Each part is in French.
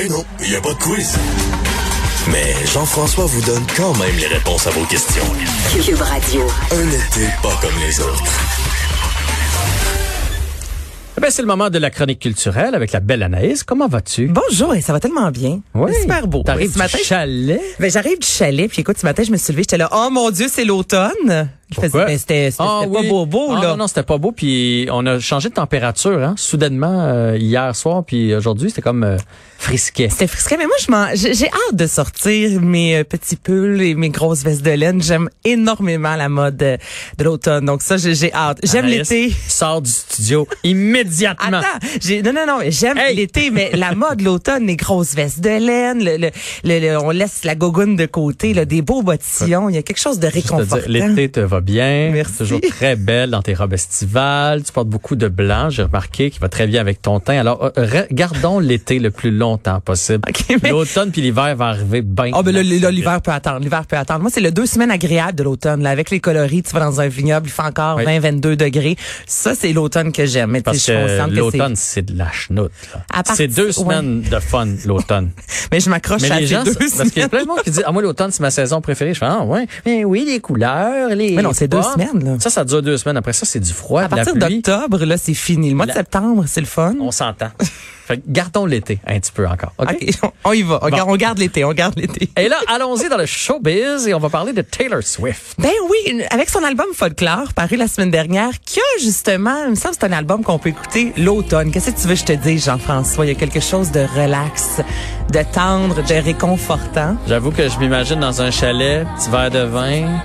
Ben non, il n'y a pas de quiz. Mais Jean-François vous donne quand même les réponses à vos questions. Cube Radio. Un été pas comme les autres. Eh ben, c'est le moment de la chronique culturelle avec la belle Anaïs. Comment vas-tu? Bonjour, et ça va tellement bien. Oui. C'est super beau. T'arrives Ce matin, du chalet? ben, j'arrive du chalet, puis écoute, ce matin, je me suis levée, j'étais là, oh mon Dieu, c'est l'automne. Faisait- ben, c'était Ah c'était pas oui. beau beau, Ah là. Non, non, c'était pas beau. Puis on a changé de température, hein, soudainement, euh, hier soir. Puis aujourd'hui, c'était comme euh, frisquet. C'était frisquet, mais moi, je m'en, j'ai hâte de sortir mes euh, petits pulls et mes grosses vestes de laine. J'aime énormément la mode euh, de l'automne. Donc ça, j'ai hâte. J'aime l'été. Sors du studio immédiatement. Attends, non non non, j'aime Hey! l'été, mais la mode l'automne, les grosses vestes de laine, le, le, le- on laisse la gogoune de côté, là, des beaux bottillons, il y a quelque chose de réconfortant. L'été te va bien. Merci. Toujours très belle dans tes robes estivales. Tu portes beaucoup de blanc. J'ai remarqué qu'il va très bien avec ton teint. Alors, euh, gardons l'été le plus longtemps possible. Ok, mais- L'automne puis l'hiver va arriver bien. Ah ben là, l'hiver peut attendre, l'hiver peut attendre. Moi, c'est le deux semaines agréables de l'automne, là, avec les coloris, tu vas dans un vignoble, il fait encore Oui. 20, 22 degrés. Ça, c'est l'automne que j'aime. Mais Parce que l'automne, c'est... de la chenoute. partir- C'est deux ouais. semaines de fun, l'automne. Mais je m'accroche à les gens, deux parce qu'il y a plein de monde qui dit, ah, moi, l'automne, c'est ma saison préférée. Je fais, ah, ouais. Mais oui, les couleurs, les. Mais non, c'est deux semaines, là. Ça, ça dure deux semaines. Après ça, c'est du froid, À de partir d'octobre, là, c'est fini. Le mois de septembre, c'est le fun. On s'entend. fait que gardons l'été un petit peu encore. OK? On y va. On, garde, on garde l'été, on garde l'été. Et là, allons-y dans le showbiz et on va parler de Taylor Swift. Ben oui, avec son album Folklore, paru la semaine dernière, qui a justement, il me semble que c'est un album qu'on peut écouter l'automne. Qu'est-ce que tu veux que je te dise, Jean-François? Il y a quelque chose de relax, de tendre, de réconfortant. J'avoue que je m'imagine dans un chalet, petit verre de vin,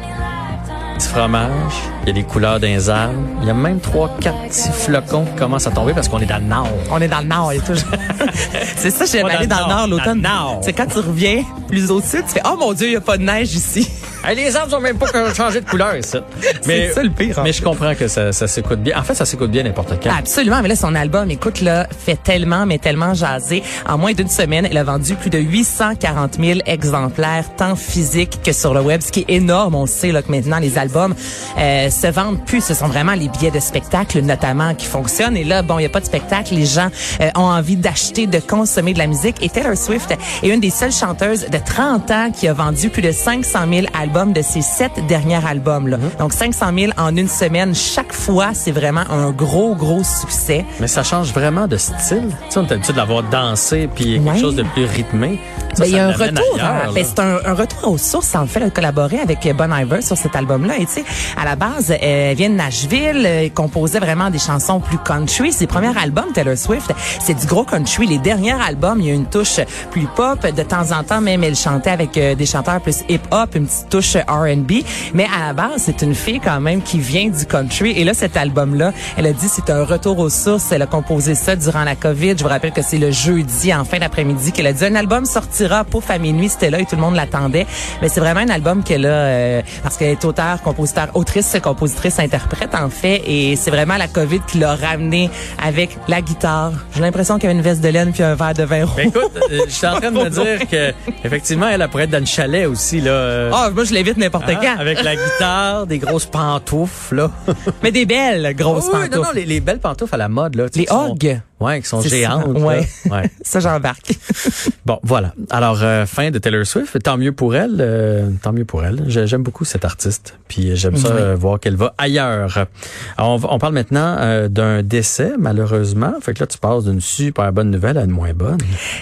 petit fromage, il y a des couleurs arbres. Il y a même trois, quatre petits flocons qui commencent à tomber parce qu'on est dans le nord. On est dans le nord, il y a toujours... c'est ça, j'aime aller le dans le nord, l'automne. C'est quand tu reviens plus au sud, tu fais, oh mon Dieu, il n'y a pas de neige ici. Les arbres ont même pas changé de couleur ici. Mais, ça, le pire, Mais je comprends que ça, ça s'écoute bien. En fait, ça s'écoute bien n'importe quand. Absolument, mais là, son album, écoute, là, fait tellement, mais tellement jaser. En moins d'une semaine, elle a vendu plus de 840 000 exemplaires, tant physiques que sur le web, ce qui est énorme. On sait là, que maintenant, les albums euh, se vendent plus. Ce sont vraiment les billets de spectacle, notamment, qui fonctionnent. Et là, bon, il n'y a pas de spectacle. Les gens euh, ont envie d'acheter, de consommer de la musique. Et Taylor Swift est une des seules chanteuses de 30 ans qui a vendu plus de 500 000 albums de ses sept derniers albums. Là. Donc, 500 000 en une semaine. Chaque fois, c'est vraiment un gros, gros succès. Mais ça change vraiment de style. Tu sais, on est habitué de l'avoir dansé puis quelque chose de plus rythmé. Ça, Ben, il y a un retour. hein. Ben, c'est un, un retour aux sources. En fait, elle a collaboré avec Bon Iver sur cet album-là. Et tu sais, à la base, euh, elle vient de Nashville. euh, Elle composait vraiment des chansons plus country. Ses premiers albums, Taylor Swift, c'est du gros country. Les derniers albums, il y a une touche plus pop. De temps en temps, même, elle chantait avec euh, des chanteurs plus hip-hop, une petite touche R&B. Mais à la base, c'est une fille quand même qui vient du country. Et là, cet album-là, elle a dit c'est un retour aux sources. Elle a composé ça durant la COVID. Je vous rappelle que c'est le jeudi, en fin d'après-midi, qu'elle a dit un album sortira pouf à minuit. C'était là et tout le monde l'attendait. Mais c'est vraiment un album qu'elle a, euh, parce qu'elle est auteur, compositeur, autrice, compositrice, interprète, en fait. Et c'est vraiment la COVID qui l'a ramené avec la guitare. J'ai l'impression qu'il y avait une veste de laine puis un verre de vin rouge. Ben écoute, euh, je suis en train de me dire que effectivement, elle elle pourrait être dans le chalet aussi là. euh, Ah, moi, je n'importe quand. avec la guitare, des grosses pantoufles là. Mais des belles grosses Oh, oui, non, non, pantoufles. les, les belles pantoufles à la mode là. Les Hogg. Ouais, qui sont ça, géantes. là. ouais. ouais. Ça, j'embarque. Bon, voilà. Alors, euh, fin de Taylor Swift. Tant mieux pour elle. euh, tant mieux pour elle. J'ai- J'aime beaucoup cette artiste. Puis j'aime ça Oui. euh, voir qu'elle va ailleurs. Alors, on, parle maintenant d'un décès, malheureusement. Fait que là, tu passes d'une super bonne nouvelle à une moins bonne.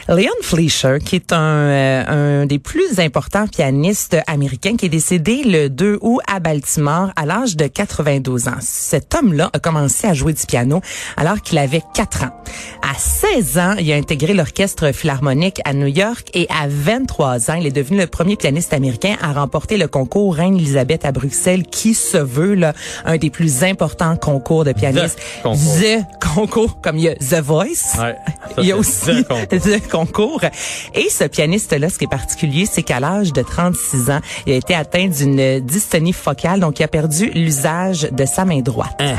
Leon Fleischer, qui est un, un des plus importants pianistes américains, qui est décédé le 2 août à Baltimore à l'âge de 92 ans. Cet homme-là a commencé à jouer du piano alors qu'il avait 4 ans. À 16 ans, il a intégré l'orchestre philharmonique à New York et à 23 ans, il est devenu le premier pianiste américain à remporter le concours Reine-Élisabeth à Bruxelles, qui se veut là, un des plus importants concours de pianistes. concours. The concours, comme il y a The Voice. Ouais, ça, il y a aussi the concours. Et ce pianiste-là, ce qui est particulier, c'est qu'à l'âge de 36 ans, il a été atteint d'une dystonie focale, donc il a perdu l'usage de sa main droite. Hein.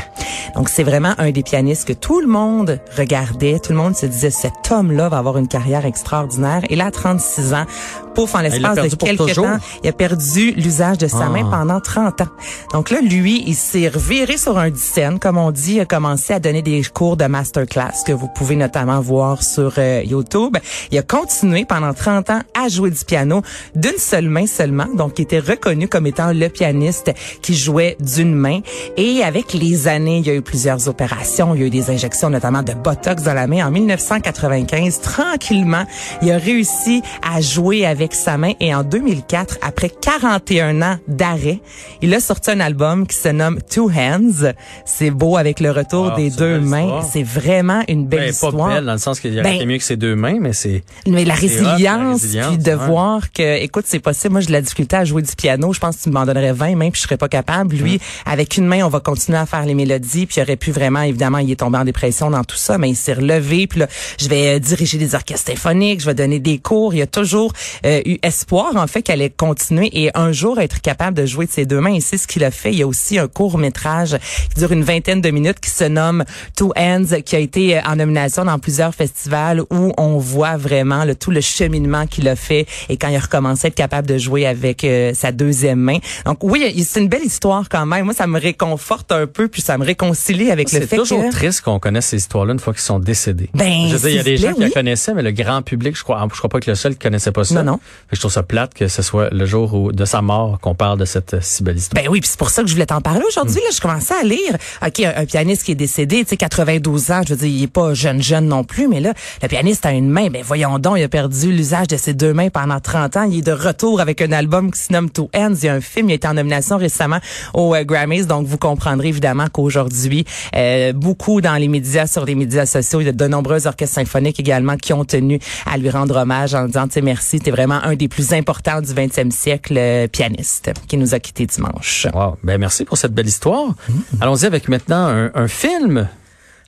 Donc c'est vraiment un des pianistes que tout le monde regarde regardait. Tout le monde se disait, cet homme-là va avoir une carrière extraordinaire. Et là, à 36 ans, pouf, en l'espace de quelques temps, il a perdu l'usage de sa main ah. pendant 30 ans. Donc là, lui, il s'est reviré sur un scène, comme on dit, il a commencé à donner des cours de masterclass que vous pouvez notamment voir sur euh, YouTube. Il a continué pendant 30 ans à jouer du piano d'une seule main seulement. Donc, il était reconnu comme étant le pianiste qui jouait d'une main. Et avec les années, il y a eu plusieurs opérations. Il y a eu des injections, notamment de Dans la main. En 1995, tranquillement, il a réussi à jouer avec sa main. Et en 2004, après 41 ans d'arrêt, il a sorti un album qui se nomme Two Hands. C'est beau avec le retour ah, des deux mains. C'est vraiment une belle ben, histoire. Pas belle dans le sens qu'il y ben, mieux que ses deux mains, mais c'est. Mais la résilience, puis de voir que, écoute, c'est possible. Moi, j'ai de la difficulté à jouer du piano. Je pense que tu m'en donnerais 20 mains, puis je serais pas capable. Lui, avec une main, on va continuer à faire les mélodies, puis il aurait pu vraiment, évidemment, il est tombé en dépression dans tout ça, mais il s'est relevé. Puis là, je vais euh, diriger des orchestres symphoniques, je vais donner des cours. Il y a toujours euh, eu espoir, en fait, qu'elle allait continuer et un jour être capable de jouer de ses deux mains. Et c'est ce qu'il a fait. Il y a aussi un court métrage qui dure une vingtaine de minutes qui se nomme Two Hands, qui a été euh, en nomination dans plusieurs festivals où on voit vraiment le, tout le cheminement qu'il a fait et quand il a recommencé à être capable de jouer avec euh, sa deuxième main. Donc oui, c'est une belle histoire quand même. Moi, ça me réconforte un peu puis ça me réconcilie avec le fait que... C'est toujours triste qu'on connaisse ces histoires-là une fois qu'ils sont décédés. Ben, je veux dire, il y a des gens qui la connaissaient, mais le grand public, je crois, je crois pas que le seul qui connaissait pas ça. Non, non. Je trouve ça plate que ce soit le jour où, de sa mort qu'on parle de cette euh, si belle histoire. Ben oui, puis c'est pour ça que je voulais t'en parler aujourd'hui. Là, je commençais à lire. Ok, un, pianiste qui est décédé, tu sais, 92 ans. Je veux dire, il est pas jeune jeune non plus, mais là, le pianiste a une main. Ben voyons donc, il a perdu l'usage de ses deux mains pendant 30 ans. Il est de retour avec un album qui se nomme Two Ends. Il y a un film, il a été en nomination récemment aux euh, Grammys. Donc vous comprendrez évidemment qu'aujourd'hui, euh, beaucoup dans les médias, sur les médias sociaux, il y a de nombreux orchestres symphoniques également qui ont tenu à lui rendre hommage en disant, tu merci, t'es vraiment un des plus importants du 20e siècle, euh, pianiste, qui nous a quittés dimanche. Wow. Ben merci pour cette belle histoire. Mmh. Allons-y avec maintenant un, un film.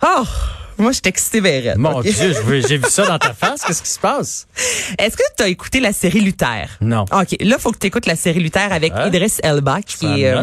Oh! Moi, je suis excitée, Mon Dieu, j'ai vu ça dans ta face. Qu'est-ce qui se passe? Est-ce que tu as écouté la série Luther? Non. OK. Là, faut que tu écoutes la série Luther avec Idris Elba, qui est...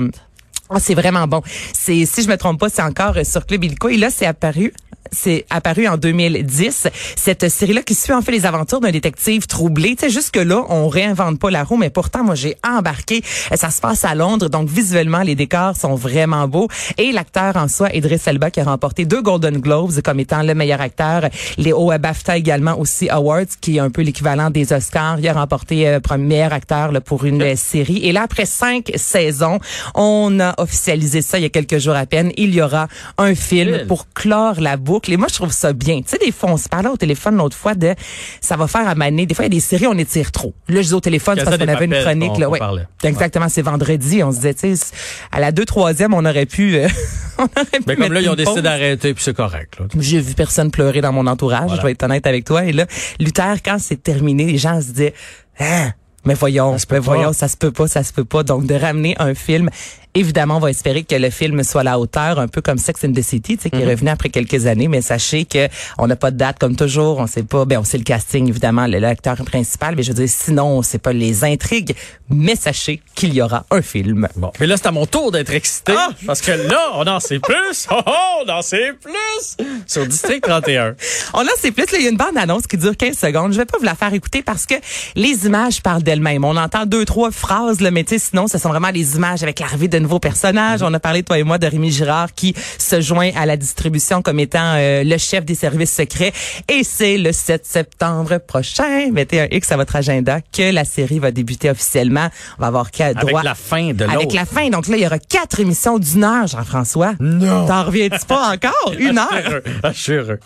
Euh, ah, c'est vraiment bon. C'est si je me trompe pas, c'est encore sur Club Illico et là c'est apparu c'est apparu en 2010. Cette série-là qui suit en fait les aventures d'un détective troublé. Tu sais, jusque-là, on réinvente pas la roue, mais pourtant, moi, j'ai embarqué. Ça se passe à Londres, donc visuellement, les décors sont vraiment beaux. Et l'acteur en soi, Idris Elba, qui a remporté deux Golden Globes comme étant le meilleur acteur. Les hauts BAFTA également aussi Awards, qui est un peu l'équivalent des Oscars. Il a remporté euh, meilleur acteur là, pour une série. Et là, après cinq saisons, on a officialisé ça il y a quelques jours à peine. Il y aura un film pour clore la boucle et moi, je trouve ça bien. Tu sais, des fois, on se parlait au téléphone l'autre fois de ça va faire à maner. Des fois, il y a des séries, on étire trop. Là, je dis au téléphone, parce qu'on avait une chronique. là, ouais. Exactement, c'est vendredi. On se disait, tu sais, à la deux, troisième, on aurait pu... Euh, on aurait pu Mais comme là, ils ont décidé d'arrêter, puis c'est correct. J'ai vu personne pleurer dans mon entourage, je vais être honnête avec toi. Et là, Luther, quand c'est terminé, les gens se disaient... Hein? Mais voyons, mais voyons, ça se peut pas, ça se peut pas. Donc de ramener un film Évidemment, on va espérer que le film soit à la hauteur, un peu comme Sex and the City, tu sais, qui est mhm. revenu après quelques années. Mais sachez que on n'a pas de date comme toujours. On sait pas. Ben, on sait le casting évidemment, l'acteur principal. Mais je veux dire, sinon, on sait pas les intrigues. Mais sachez qu'il y aura un film. Bon, mais là, c'est à mon tour d'être excité ah! parce que là, on en sait plus. Oh, oh, on en sait plus sur District 31. on en sait plus. Là, il y a une bande annonce qui dure 15 secondes. Je vais pas vous la faire écouter parce que les images parlent d'elles-mêmes. On entend deux, trois phrases, là, mais tu sais, sinon, ce sont vraiment les images avec l'arrivée de nouveaux personnages. On a parlé, toi et moi, de Rémi Girard qui se joint à la distribution comme étant euh, le chef des services secrets. Et c'est le 7 septembre prochain, mettez un X à votre agenda, que la série va débuter officiellement. On va avoir droit... Avec la fin de l'autre. Avec la fin. Donc là, il y aura quatre émissions d'une heure, Jean-François. Non. T'en reviens-tu pas encore? Une heure? Ah, je suis heureux.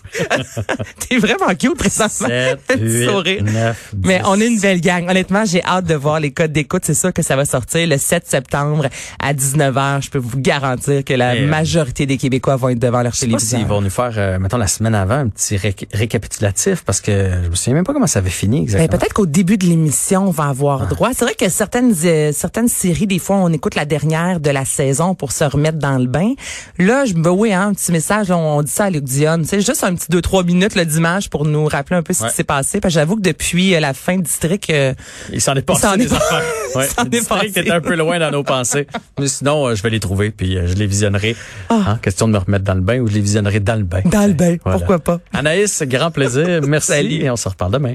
T'es vraiment cute présentement. 7, 8, 9, 10. Mais on est une belle gang. Honnêtement, j'ai hâte de voir les codes d'écoute. C'est sûr que ça va sortir le 7 septembre à 19h je peux vous garantir que la euh, majorité des Québécois vont être devant leur télévision. Ils vont nous faire, euh, mettons, la semaine avant, un petit récapitulatif parce que je me souviens même pas comment ça avait fini exactement. Ben, peut-être qu'au début de l'émission, on va avoir droit. C'est vrai que certaines euh, certaines séries, des fois, on écoute la dernière de la saison pour se remettre dans le bain. Là, je me oui, hein, un petit message, on dit dit ça à Luc Dion. C'est juste un petit deux trois minutes le dimanche pour nous rappeler un peu ce Ouais. qui s'est passé. Parce que j'avoue que depuis euh, la fin du district, euh, Il s'en est passé s'en est des pas- affaires. Ouais. est district passé. est un peu loin dans nos pensées. Mais sinon, euh, je vais les trouver puis euh, je les visionnerai. Ah. Hein, question de me remettre dans le bain ou je les visionnerai dans le bain. dans le bain, Voilà. pourquoi pas? Anaïs, grand plaisir. Merci Salut. et on se reparle demain.